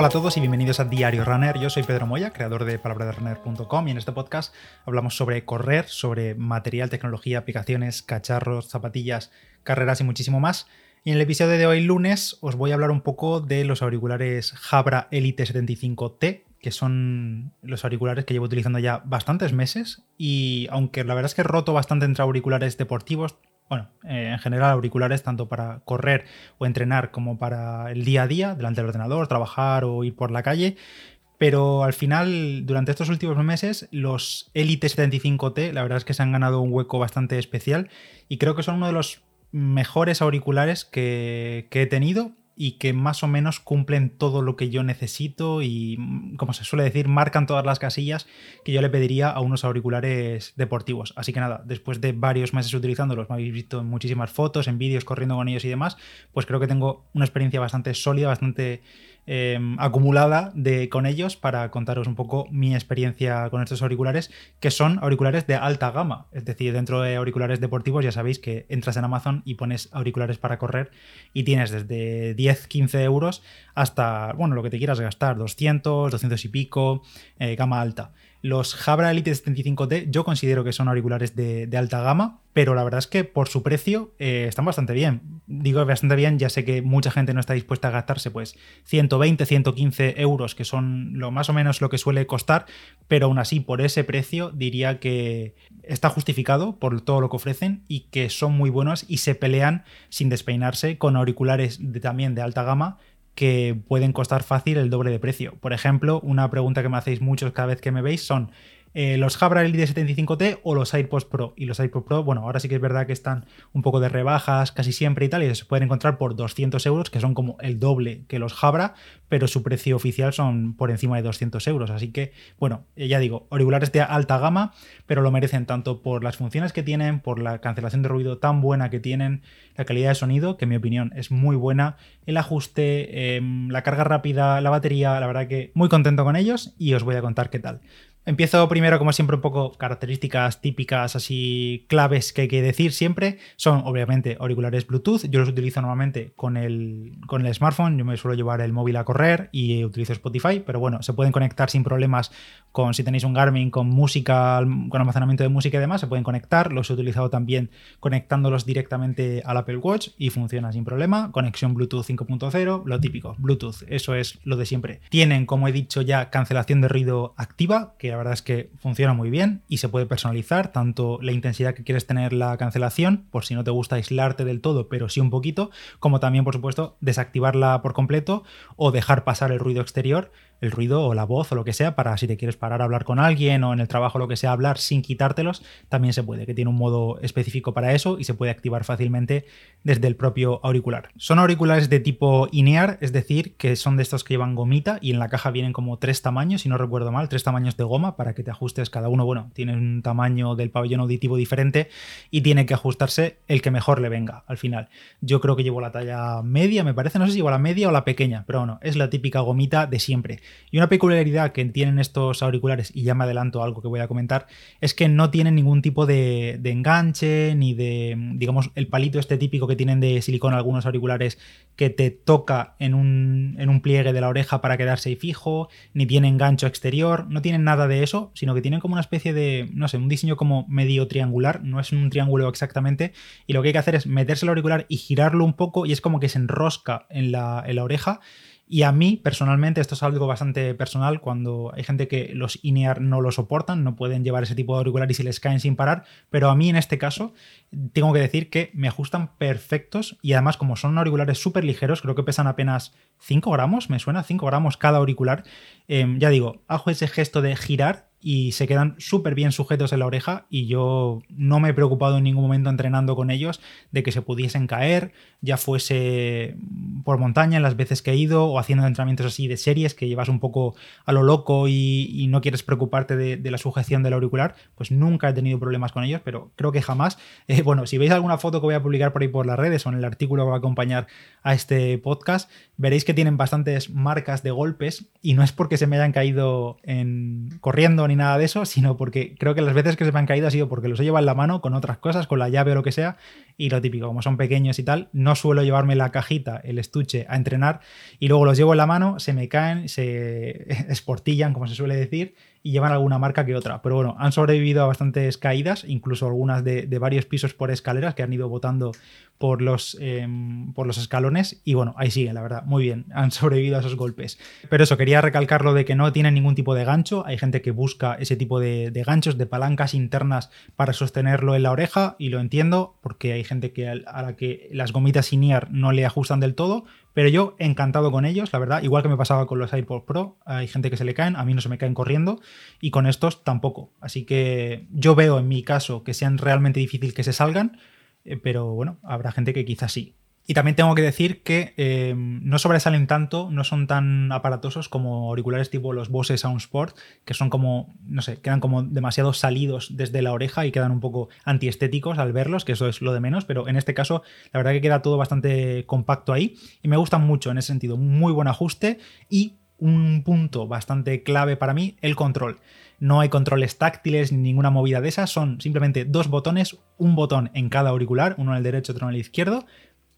Hola a todos y bienvenidos a Diario Runner. Yo soy Pedro Moya, creador de palabraderunner.com y en este podcast hablamos sobre correr, sobre material, tecnología, aplicaciones, cacharros, zapatillas, carreras y muchísimo más. Y en el episodio de hoy lunes os voy a hablar un poco de los auriculares Jabra Elite 75T, que son los auriculares que llevo utilizando ya bastantes meses y aunque la verdad es que he roto bastante entre auriculares deportivos, bueno, eh, en general auriculares tanto para correr o entrenar como para el día a día, delante del ordenador, trabajar o ir por la calle. Pero al final, durante estos últimos meses, los Elite 75T, la verdad es que se han ganado un hueco bastante especial y creo que son uno de los mejores auriculares que, que he tenido y que más o menos cumplen todo lo que yo necesito y, como se suele decir, marcan todas las casillas que yo le pediría a unos auriculares deportivos. Así que nada, después de varios meses utilizándolos, me habéis visto en muchísimas fotos, en vídeos corriendo con ellos y demás, pues creo que tengo una experiencia bastante sólida, bastante Em, acumulada de, con ellos para contaros un poco mi experiencia con estos auriculares, que son auriculares de alta gama. Es decir, dentro de auriculares deportivos ya sabéis que entras en Amazon y pones auriculares para correr y tienes desde 10, 15 euros hasta, bueno, lo que te quieras gastar, 200, 200 y pico, eh, gama alta. Los Jabra Elite 75T yo considero que son auriculares de, alta gama, pero la verdad es que por su precio eh, están bastante bien. Digo bastante bien, ya sé que mucha gente no está dispuesta a gastarse pues 120, 115 euros, que son lo más o menos lo que suele costar, pero aún así por ese precio diría que está justificado por todo lo que ofrecen y que son muy buenos y se pelean sin despeinarse con auriculares también de alta gama que pueden costar fácil el doble de precio. Por ejemplo, una pregunta que me hacéis muchos cada vez que me veis son eh, los Jabra Elite 75T o los AirPods Pro. Y los AirPods Pro, bueno, ahora sí que es verdad que están un poco de rebajas casi siempre y tal, y se pueden encontrar por 200 euros, que son como el doble que los Jabra, pero su precio oficial son por encima de 200 euros. Así que, bueno, eh, ya digo, auriculares de alta gama, pero lo merecen tanto por las funciones que tienen, por la cancelación de ruido tan buena que tienen, la calidad de sonido, que en mi opinión es muy buena, el ajuste, em, la carga rápida, la batería, la verdad que muy contento con ellos y os voy a contar qué tal. Empiezo primero, como siempre, un poco características típicas, así claves que hay que decir siempre. Son, obviamente, auriculares Bluetooth. Yo los utilizo normalmente con el, con el smartphone. Yo me suelo llevar el móvil a correr y utilizo Spotify, pero bueno, se pueden conectar sin problemas con si tenéis un Garmin con música, con almacenamiento de música y demás, se pueden conectar. Los he utilizado también conectándolos directamente al Apple Watch y funciona sin problema. Conexión Bluetooth 5.0, lo típico, Bluetooth, eso es lo de siempre. Tienen, como he dicho ya, cancelación de ruido activa, que verdad es que funciona muy bien y se puede personalizar tanto la intensidad que quieres tener la cancelación, por si no te gusta aislarte del todo, pero sí un poquito, como también, por supuesto, desactivarla por completo o dejar pasar el ruido exterior el ruido o la voz o lo que sea para si te quieres parar a hablar con alguien o en el trabajo lo que sea hablar sin quitártelos, también se puede, que tiene un modo específico para eso y se puede activar fácilmente desde el propio auricular. Son auriculares de tipo INEAR, es decir, que son de estos que llevan gomita y en la caja vienen como tres tamaños, si no recuerdo mal, tres tamaños de goma para que te ajustes cada uno, bueno, tiene un tamaño del pabellón auditivo diferente y tiene que ajustarse el que mejor le venga al final. Yo creo que llevo la talla media, me parece, no sé si llevo la media o la pequeña, pero bueno, es la típica gomita de siempre. Y una peculiaridad que tienen estos auriculares, y ya me adelanto algo que voy a comentar, es que no tienen ningún tipo de, enganche, ni de, digamos, el palito este típico que tienen de silicona algunos auriculares que te toca en un, en un pliegue de la oreja para quedarse ahí fijo, ni tienen gancho exterior, no tienen nada de eso, sino que tienen como una especie de, no sé, un diseño como medio triangular, no es un triángulo exactamente, y lo que hay que hacer es meterse el auricular y girarlo un poco y es como que se enrosca en la, en la oreja y a mí, personalmente, esto es algo bastante personal, cuando hay gente que los INEAR no lo soportan, no pueden llevar ese tipo de auricular y les caen sin parar, pero a mí en este caso tengo que decir que me ajustan perfectos y además como son auriculares súper ligeros, creo que pesan apenas 5 gramos, me suena 5 gramos cada auricular, em, ya digo, hago ese gesto de girar y se quedan súper bien sujetos en la oreja y yo no me he preocupado en ningún momento entrenando con ellos de que se pudiesen caer, ya fuese por montaña las veces que he ido o haciendo entrenamientos así de series que llevas un poco a lo loco y, no quieres preocuparte de, la sujeción del auricular, pues nunca he tenido problemas con ellos, pero creo que jamás. Eh, bueno, si veis alguna foto que voy a publicar por ahí por las redes o en el artículo que va a acompañar a este podcast, veréis que tienen bastantes marcas de golpes y no es porque se me hayan caído en corriendo ni nada de eso, sino porque creo que las veces que se me han caído ha sido porque los he llevado en la mano con otras cosas, con la llave o lo que sea, y lo típico, como son pequeños y tal, no suelo llevarme la cajita, el estuche a entrenar, y luego los llevo en la mano, se me caen, se esportillan, como se suele decir, y llevan alguna marca que otra. Pero bueno, han sobrevivido a bastantes caídas, incluso algunas de, varios pisos por escaleras que han ido botando por los, em, por los escalones. Y bueno, ahí siguen, la verdad, muy bien, han sobrevivido a esos golpes. Pero eso, quería recalcarlo de que no tienen ningún tipo de gancho. Hay gente que busca ese tipo de, de ganchos, de palancas internas para sostenerlo en la oreja, y lo entiendo, porque hay gente que a la que las gomitas INEAR no le ajustan del todo, pero yo encantado con ellos, la verdad, igual que me pasaba con los iPod Pro, hay gente que se le caen, a mí no se me caen corriendo y con estos tampoco. Así que yo veo en mi caso que sean realmente difícil que se salgan, eh, pero bueno, habrá gente que quizás sí. Y también tengo que decir que eh, no sobresalen tanto, no son tan aparatosos como auriculares tipo los Bose Sound Sport, que son como, no sé, quedan como demasiado salidos desde la oreja y quedan un poco antiestéticos al verlos, que eso es lo de menos, pero en este caso la verdad que queda todo bastante compacto ahí y me gustan mucho en ese sentido, muy buen ajuste y un punto bastante clave para mí, el control. No hay controles táctiles ni ninguna movida de esas, son simplemente dos botones, un botón en cada auricular, uno en el derecho, otro en el izquierdo,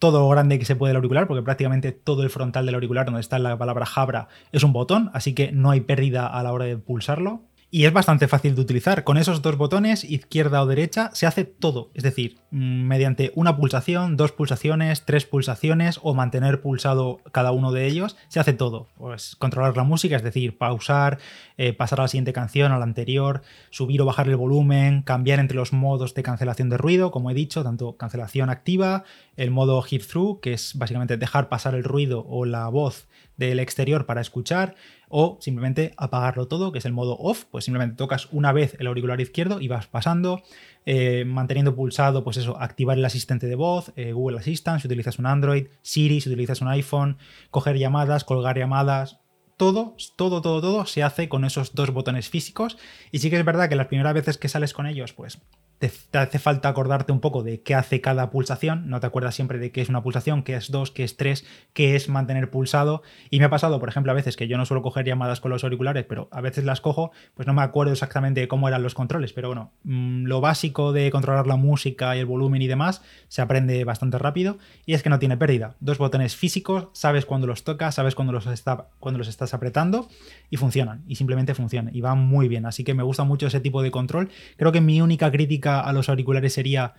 todo grande que se puede el auricular, porque prácticamente todo el frontal del auricular, donde está la palabra Jabra, es un botón, así que no hay pérdida a la hora de pulsarlo y es bastante fácil de utilizar. Con esos dos botones, izquierda o derecha, se hace todo. Es decir, mm, mediante una pulsación, dos pulsaciones, tres pulsaciones o mantener pulsado cada uno de ellos, se hace todo. Pues controlar la música, es decir, pausar, eh, pasar a la siguiente canción, a la anterior, subir o bajar el volumen, cambiar entre los modos de cancelación de ruido, como he dicho, tanto cancelación activa, el modo hear through, que es básicamente dejar pasar el ruido o la voz del exterior para escuchar, o simplemente apagarlo todo, que es el modo off, pues simplemente tocas una vez el auricular izquierdo y vas pasando, eh, manteniendo pulsado, pues eso, activar el asistente de voz, eh, Google Assistant, si utilizas un Android, Siri, si utilizas un iPhone, coger llamadas, colgar llamadas, todo, todo, todo, todo se hace con esos dos botones físicos. Y sí que es verdad que las primeras veces que sales con ellos, pues te, hace falta acordarte un poco de qué hace cada pulsación, no te acuerdas siempre de qué es una pulsación, qué es dos, qué es tres, qué es mantener pulsado. Y me ha pasado, por ejemplo, a veces que yo no suelo coger llamadas con los auriculares, pero a veces las cojo, pues no me acuerdo exactamente cómo eran los controles, pero bueno, mm, lo básico de controlar la música y el volumen y demás se aprende bastante rápido y es que no tiene pérdida. Dos botones físicos, sabes cuándo los tocas, sabes cuándo los, cuando los estás apretando y funcionan, y simplemente funcionan, y van muy bien, así que me gusta mucho ese tipo de control. Creo que mi única crítica a los auriculares sería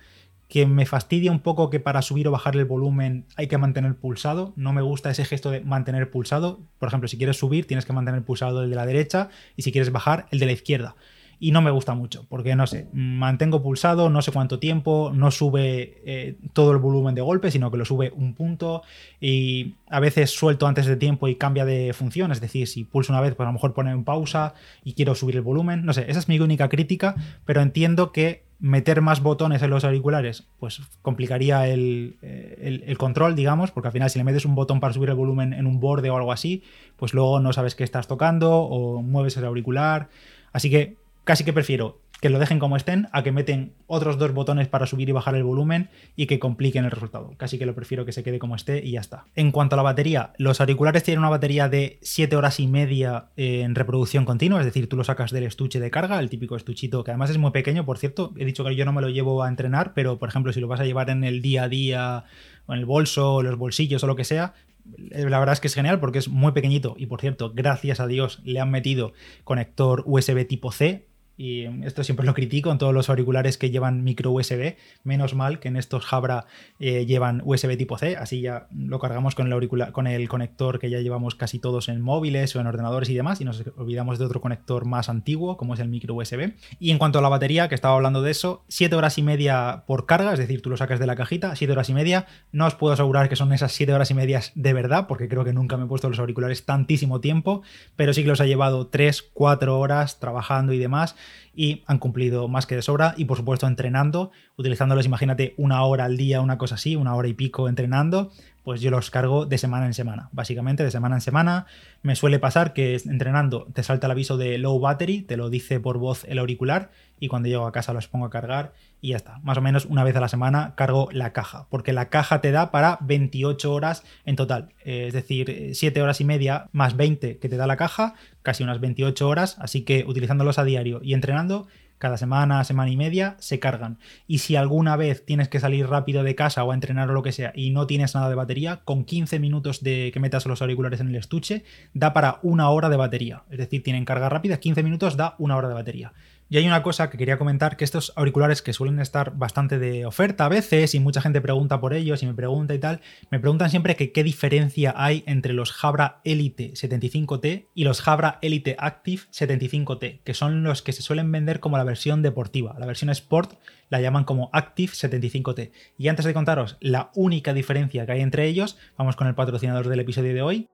que me fastidia un poco que para subir o bajar el volumen hay que mantener pulsado. No me gusta ese gesto de mantener pulsado. Por ejemplo, si quieres subir tienes que mantener pulsado el de la derecha y si quieres bajar el de la izquierda. Y no me gusta mucho, porque no sé, mantengo pulsado no sé cuánto tiempo, no sube eh, todo el volumen de golpe, sino que lo sube un punto y a veces suelto antes de tiempo y cambia de función, es decir, si pulso una vez, pues a lo mejor pone en pausa y quiero subir el volumen, no sé, esa es mi única crítica, pero entiendo que meter más botones en los auriculares, pues complicaría eh, el, control, digamos, porque al final si le metes un botón para subir el volumen en un borde o algo así, pues luego no sabes qué estás tocando o mueves el auricular. Así que casi que prefiero que lo dejen como estén a que meten otros dos botones para subir y bajar el volumen y que compliquen el resultado. Casi que lo prefiero que se quede como esté y ya está. En cuanto a la batería, los auriculares tienen una batería de 7 horas y media en reproducción continua, es decir, tú lo sacas del estuche de carga, el típico estuchito que además es muy pequeño, por cierto, he dicho que yo no me lo llevo a entrenar, pero por ejemplo, si lo vas a llevar en el día a día o en el bolso, o los bolsillos o lo que sea, la verdad es que es genial porque es muy pequeñito y por cierto, gracias a Dios le han metido conector USB tipo C y esto siempre lo critico en todos los auriculares que llevan micro USB. Menos mal que en estos Jabra eh, llevan USB tipo C, así ya lo cargamos con el, auricular, con el conector que ya llevamos casi todos en móviles o en ordenadores y demás, y nos olvidamos de otro conector más antiguo, como es el micro USB. Y en cuanto a la batería, que estaba hablando de eso, 7 horas y media por carga, es decir, tú lo sacas de la cajita, 7 horas y media. No os puedo asegurar que son esas 7 horas y medias de verdad, porque creo que nunca me he puesto los auriculares tantísimo tiempo, pero sí que los ha llevado 3, 4 horas trabajando y demás y han cumplido más que de sobra y por supuesto entrenando, utilizándolos, imagínate, una hora al día, una cosa así, una hora y pico entrenando, pues yo los cargo de semana en semana, básicamente de semana en semana. Me suele pasar que entrenando te salta el aviso de low battery, te lo dice por voz el auricular y cuando llego a casa los pongo a cargar y ya está. Más o menos una vez a la semana cargo la caja, porque la caja te da para 28 horas en total. Eh, es decir, 7 horas y media más 20 que te da la caja, casi unas 28 horas, así que utilizándolos a diario y entrenando, cada semana, semana y media, se cargan. Y si alguna vez tienes que salir rápido de casa o a entrenar o lo que sea y no tienes nada de batería, con 15 minutos de que metas los auriculares en el estuche, da para una hora de batería. Es decir, tienen carga rápida, 15 minutos da una hora de batería. Y hay una cosa que quería comentar, que estos auriculares que suelen estar bastante de oferta a veces y mucha gente pregunta por ellos y me pregunta y tal, me preguntan siempre que qué diferencia hay entre los Jabra Elite 75T y los Jabra Elite Active 75T, que son los que se suelen vender como la versión deportiva. La versión Sport la llaman como Active 75T. Y antes de contaros la única diferencia que hay entre ellos, vamos con el patrocinador del episodio de hoy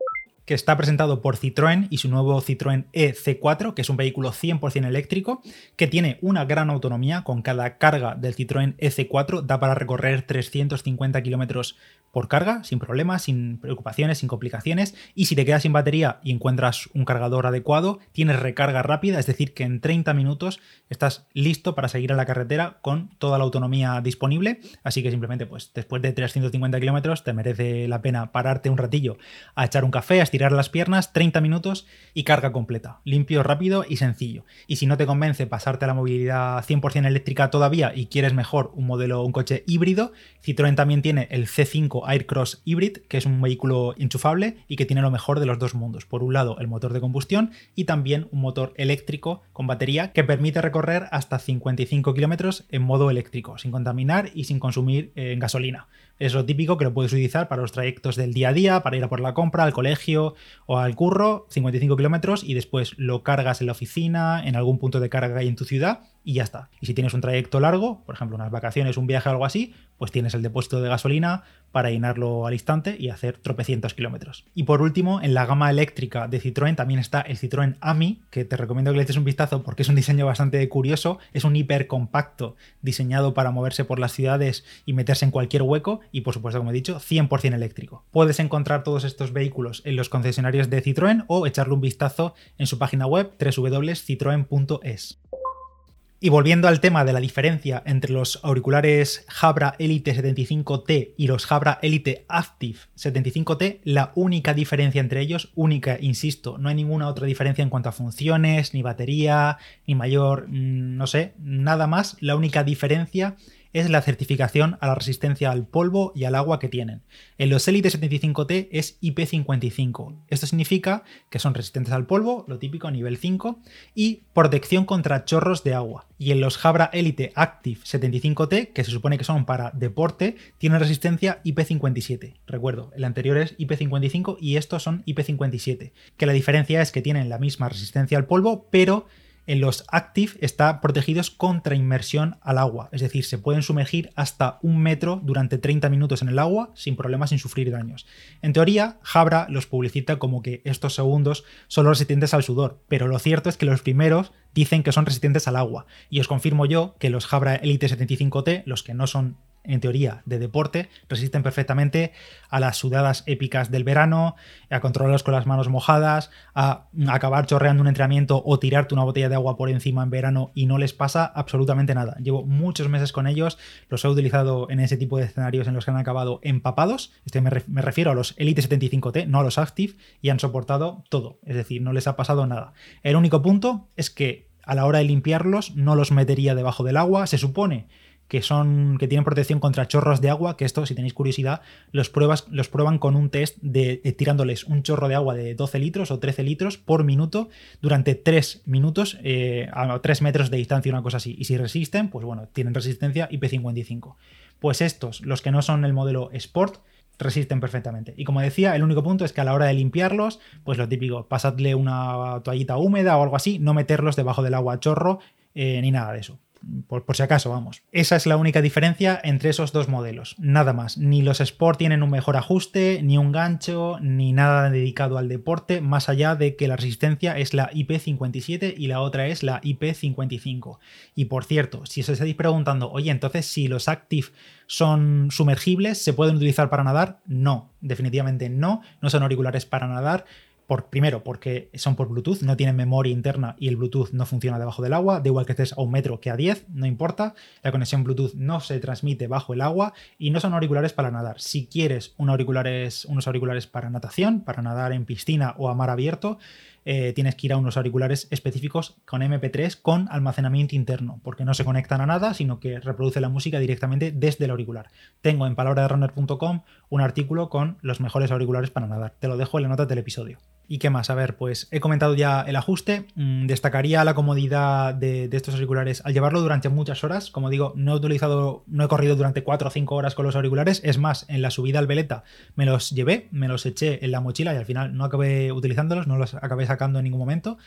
que está presentado por Citroën y su nuevo Citroën EC4, que es un vehículo 100% eléctrico, que tiene una gran autonomía, con cada carga del Citroën EC4 da para recorrer 350 kilómetros por carga, sin problemas, sin preocupaciones, sin complicaciones, y si te quedas sin batería y encuentras un cargador adecuado, tienes recarga rápida, es decir, que en 30 minutos estás listo para seguir a la carretera con toda la autonomía disponible, así que simplemente pues después de 350 kilómetros te merece la pena pararte un ratillo a echar un café, a tirar las piernas, 30 minutos y carga completa. Limpio, rápido y sencillo. Y si no te convence pasarte a la movilidad 100% eléctrica todavía y quieres mejor un modelo, un coche híbrido, Citroën también tiene el C5 Aircross Hybrid, que es un vehículo enchufable y que tiene lo mejor de los dos mundos. Por un lado, el motor de combustión y también un motor eléctrico con batería que permite recorrer hasta 55 kilómetros en modo eléctrico, sin contaminar y sin consumir eh, gasolina. Es lo típico que lo puedes utilizar para los trayectos del día a día, para ir a por la compra, al colegio o al curro, 55 kilómetros, y después lo cargas en la oficina, en algún punto de carga que hay en tu ciudad, y ya está. Y si tienes un trayecto largo, por ejemplo, unas vacaciones, un viaje o algo así, pues tienes el depósito de gasolina para llenarlo al instante y hacer tropecientos kilómetros. Y por último, en la gama eléctrica de Citroën también está el Citroën AMI, que te recomiendo que le eches un vistazo porque es un diseño bastante curioso. Es un hiper compacto diseñado para moverse por las ciudades y meterse en cualquier hueco y por supuesto, como he dicho, 100% eléctrico. Puedes encontrar todos estos vehículos en los concesionarios de Citroën o echarle un vistazo en su página web www.citroen.es. Y volviendo al tema de la diferencia entre los auriculares Jabra Elite 75T y los Jabra Elite Active 75T, la única diferencia entre ellos, única, insisto, no hay ninguna otra diferencia en cuanto a funciones, ni batería, ni mayor, mm, no sé, nada más, la única diferencia es la certificación a la resistencia al polvo y al agua que tienen. En los Elite 75T es IP55. Esto significa que son resistentes al polvo, lo típico a nivel 5, y protección contra chorros de agua. Y en los Jabra Elite Active 75T, que se supone que son para deporte, tienen resistencia IP57. Recuerdo, el anterior es IP55 y estos son IP57. Que la diferencia es que tienen la misma resistencia al polvo, pero en los Active está protegidos contra inmersión al agua, es decir, se pueden sumergir hasta un metro durante 30 minutos en el agua sin problemas, sin sufrir daños. En teoría, Jabra los publicita como que estos segundos son los resistentes al sudor, pero lo cierto es que los primeros dicen que son resistentes al agua. Y os confirmo yo que los Jabra Elite 75T, los que no son en teoría, de deporte, resisten perfectamente a las sudadas épicas del verano, a controlarlos con las manos mojadas, a acabar chorreando un entrenamiento o tirarte una botella de agua por encima en verano y no les pasa absolutamente nada. Llevo muchos meses con ellos, los he utilizado en ese tipo de escenarios en los que han acabado empapados, este me, refiero a los Elite 75T, no a los Active, y han soportado todo, es decir, no les ha pasado nada. El único punto es que a la hora de limpiarlos no los metería debajo del agua, se supone que son que tienen protección contra chorros de agua, que esto si tenéis curiosidad los pruebas los prueban con un test de, tirándoles un chorro de agua de 12 litros o 13 litros por minuto durante 3 minutos eh, a 3 metros de distancia, una cosa así. Y si resisten, pues bueno, tienen resistencia IP55. Pues estos, los que no son el modelo Sport, resisten perfectamente. Y como decía, el único punto es que a la hora de limpiarlos, pues lo típico, pasadle una toallita húmeda o algo así, no meterlos debajo del agua a chorro eh, ni nada de eso por, si acaso, vamos. Esa es la única diferencia entre esos dos modelos. Nada más. Ni los Sport tienen un mejor ajuste, ni un gancho, ni nada dedicado al deporte, más allá de que la resistencia es la IP57 y la otra es la IP55. Y por cierto, si os estáis preguntando, oye, entonces si los Active son sumergibles, ¿se pueden utilizar para nadar? No, definitivamente no. No son auriculares para nadar Por, primero, porque son por Bluetooth, no tienen memoria interna y el Bluetooth no funciona debajo del agua, da igual que estés a un metro que a 10, no importa, la conexión Bluetooth no se transmite bajo el agua y no son auriculares para nadar. Si quieres unos auriculares para natación, para nadar en piscina o a mar abierto, eh, tienes que ir a unos auriculares específicos con MP3 con almacenamiento interno, porque no se conectan a nada, sino que reproduce la música directamente desde el auricular. Tengo en palabraderunner.com un artículo con los mejores auriculares para nadar. Te lo dejo en la nota del episodio. ¿Y qué más? A ver, pues he comentado ya el ajuste. Mm, destacaría la comodidad de, estos auriculares al llevarlo durante muchas horas. Como digo, no he utilizado, no he corrido durante 4 o 5 horas con los auriculares. Es más, en la subida al veleta me los llevé, me los eché en la mochila y al final no acabé utilizándolos, no los acabé sacando en ningún momento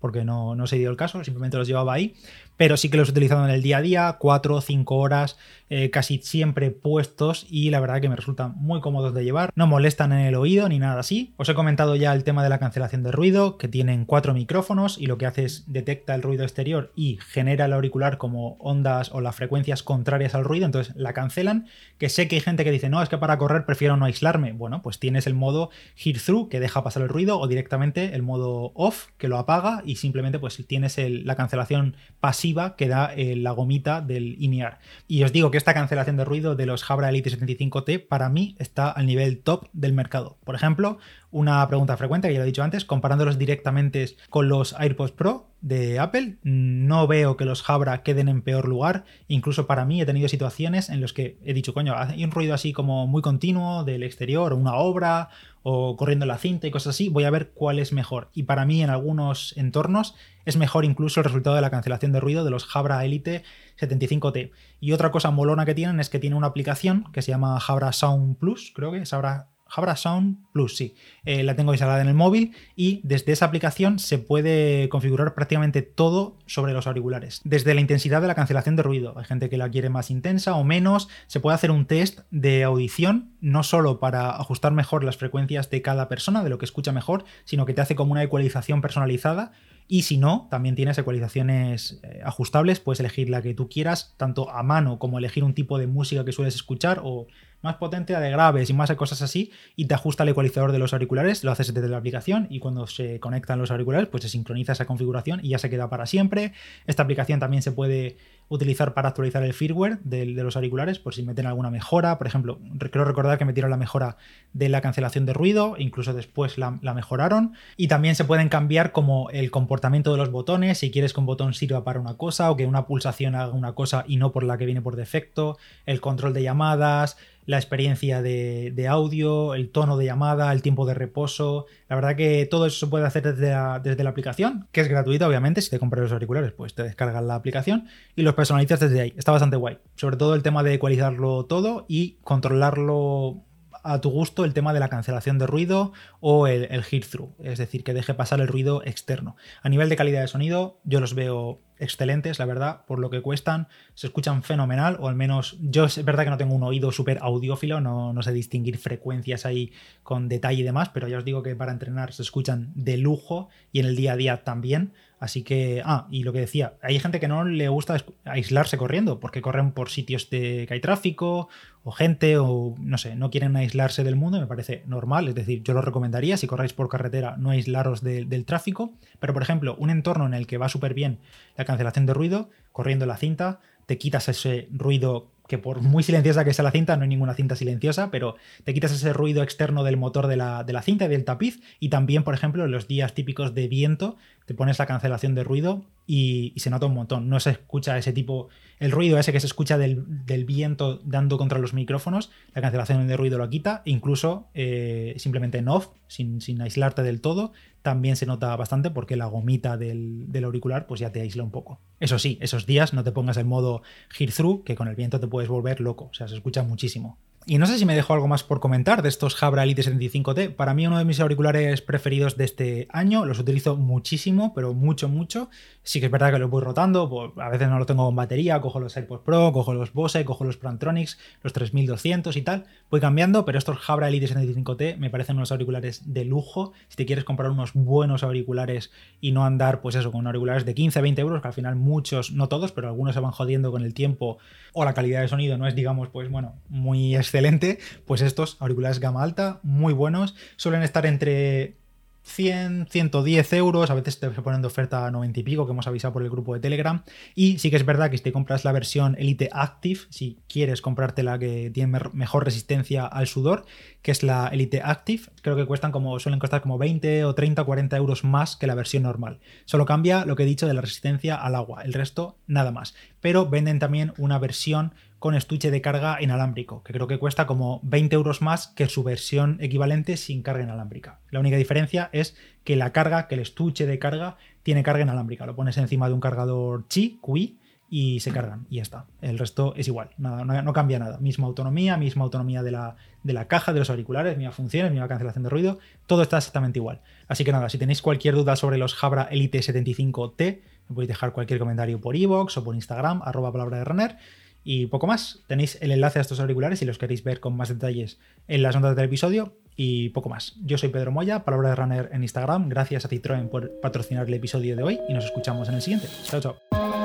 porque no, no se dio el caso, simplemente los llevaba ahí, pero sí que los he utilizado en el día a día, 4 o 5 horas, eh, casi siempre puestos y la verdad que me resultan muy cómodos de llevar, no molestan en el oído ni nada así. Os he comentado ya el tema de la cancelación de ruido, que tienen cuatro micrófonos y lo que hace es detecta el ruido exterior y genera el auricular como ondas o las frecuencias contrarias al ruido, entonces la cancelan, que sé que hay gente que dice, no, es que para correr prefiero no aislarme. Bueno, pues tienes el modo hear through, que deja pasar el ruido, o directamente el modo off, que lo apaga y simplemente pues tienes la cancelación pasiva que da eh, la gomita del INEAR. Y os digo que esta cancelación de ruido de los Jabra Elite 75T para mí está al nivel top del mercado. Por ejemplo, una pregunta frecuente, que ya lo he dicho antes, comparándolos directamente con los AirPods Pro de Apple, no veo que los Jabra queden en peor lugar. Incluso para mí he tenido situaciones en las que he dicho, coño, hay un ruido así como muy continuo del exterior, o una obra, o corriendo la cinta y cosas así, voy a ver cuál es mejor. Y para mí en algunos entornos es mejor incluso el resultado de la cancelación de ruido de los Jabra Elite 75T. Y otra cosa molona que tienen es que tiene una aplicación que se llama Jabra Sound Plus, creo que es Jabra Jabra Sound Plus, sí. Eh, la tengo instalada en el móvil y desde esa aplicación se puede configurar prácticamente todo sobre los auriculares. Desde la intensidad de la cancelación de ruido. Hay gente que la quiere más intensa o menos. Se puede hacer un test de audición, no solo para ajustar mejor las frecuencias de cada persona, de lo que escucha mejor, sino que te hace como una ecualización personalizada y si no, también tienes ecualizaciones eh, ajustables, puedes elegir la que tú quieras, tanto a mano como elegir un tipo de música que sueles escuchar o más potente de graves y más de cosas así, y te ajusta el ecualizador de los auriculares, lo haces desde la aplicación y cuando se conectan los auriculares, pues se sincroniza esa configuración y ya se queda para siempre. Esta aplicación también se puede utilizar para actualizar el firmware de, los auriculares, por si meten alguna mejora. Por ejemplo, creo recordar que metieron la mejora de la cancelación de ruido, incluso después la, la mejoraron. Y también se pueden cambiar como el comportamiento de los botones, si quieres que un botón sirva para una cosa o que una pulsación haga una cosa y no por la que viene por defecto, el control de llamadas, la experiencia de, audio, el tono de llamada, el tiempo de reposo. La verdad que todo eso se puede hacer desde la, desde la aplicación, que es gratuita, obviamente. Si te compras los auriculares, pues te descargas la aplicación y los personalizas desde ahí. Está bastante guay. Sobre todo el tema de ecualizarlo todo y controlarlo a tu gusto el tema de la cancelación de ruido o el, el hear through, es decir, que deje pasar el ruido externo. A nivel de calidad de sonido, yo los veo excelentes, la verdad, por lo que cuestan, se escuchan fenomenal, o al menos yo es verdad que no tengo un oído súper audiófilo, no, no sé distinguir frecuencias ahí con detalle y demás, pero ya os digo que para entrenar se escuchan de lujo y en el día a día también. Así que, ah, y lo que decía, hay gente que no le gusta aislarse corriendo, porque corren por sitios de que hay tráfico, o gente, o no sé, no quieren aislarse del mundo, me parece normal, es decir, yo lo recomendaría, si corréis por carretera, no aislaros del tráfico, pero por ejemplo, un entorno en el que va súper bien la cancelación de ruido, corriendo la cinta, te quitas ese ruido que por muy silenciosa que sea la cinta, no hay ninguna cinta silenciosa, pero te quitas ese ruido externo del motor de la, de la cinta y del tapiz, y también, por ejemplo, en los días típicos de viento, te pones la cancelación de ruido y, se nota un montón. No se escucha ese tipo, el ruido ese que se escucha del, viento dando contra los micrófonos, la cancelación de ruido lo quita, e incluso eh, simplemente en off, sin, sin, aislarte del todo, también se nota bastante porque la gomita del, auricular pues ya te aísla un poco. Eso sí, esos días no te pongas el modo hear through, que con el viento te puedes volver loco, o sea, se escucha muchísimo. Y no sé si me dejo algo más por comentar de estos Jabra Elite 75T. Para mí uno de mis auriculares preferidos de este año. Los utilizo muchísimo, pero mucho, mucho. Sí que es verdad que los voy rotando. Pues, a veces no lo tengo con batería. Cojo los AirPods Pro, cojo los Bose, cojo los Plantronics, los 3200 y tal. Voy cambiando, pero estos Jabra Elite 75T me parecen unos auriculares de lujo. Si te quieres comprar unos buenos auriculares y no andar, pues eso, con auriculares de 15, 20 euros, que al final muchos, no todos, pero algunos se van jodiendo con el tiempo o la calidad de sonido no es, digamos, pues bueno, muy excelente, pues estos auriculares gama alta, muy buenos, suelen estar entre 100, 110 euros, a veces te ponen de oferta a 90 y pico, que hemos avisado por el grupo de Telegram. Y sí que es verdad que si te compras la versión Elite Active, si quieres comprarte la que tiene mejor resistencia al sudor, que es la Elite Active, creo que cuestan como, suelen costar como 20 o 30 o 40 euros más que la versión normal. Solo cambia lo que he dicho de la resistencia al agua, el resto nada más. Pero venden también una versión con estuche de carga inalámbrico, que creo que cuesta como 20 euros más que su versión equivalente sin carga inalámbrica. La única diferencia es que la carga, que el estuche de carga, tiene carga inalámbrica. Lo pones encima de un cargador Qi, QI, y se cargan y ya está. El resto es igual, nada, no, cambia nada. Misma autonomía, misma autonomía de la, de la caja, de los auriculares, misma funciones, misma cancelación de ruido, todo está exactamente igual. Así que nada, si tenéis cualquier duda sobre los Jabra Elite 75T, me podéis dejar cualquier comentario por iVoox o por Instagram, arroba palabra de runner. Y poco más. Tenéis el enlace a estos auriculares si los queréis ver con más detalles en las notas del episodio. Y poco más. Yo soy Pedro Moya, palabra de runner en Instagram. Gracias a Citroën por patrocinar el episodio de hoy y nos escuchamos en el siguiente. Chao, chao.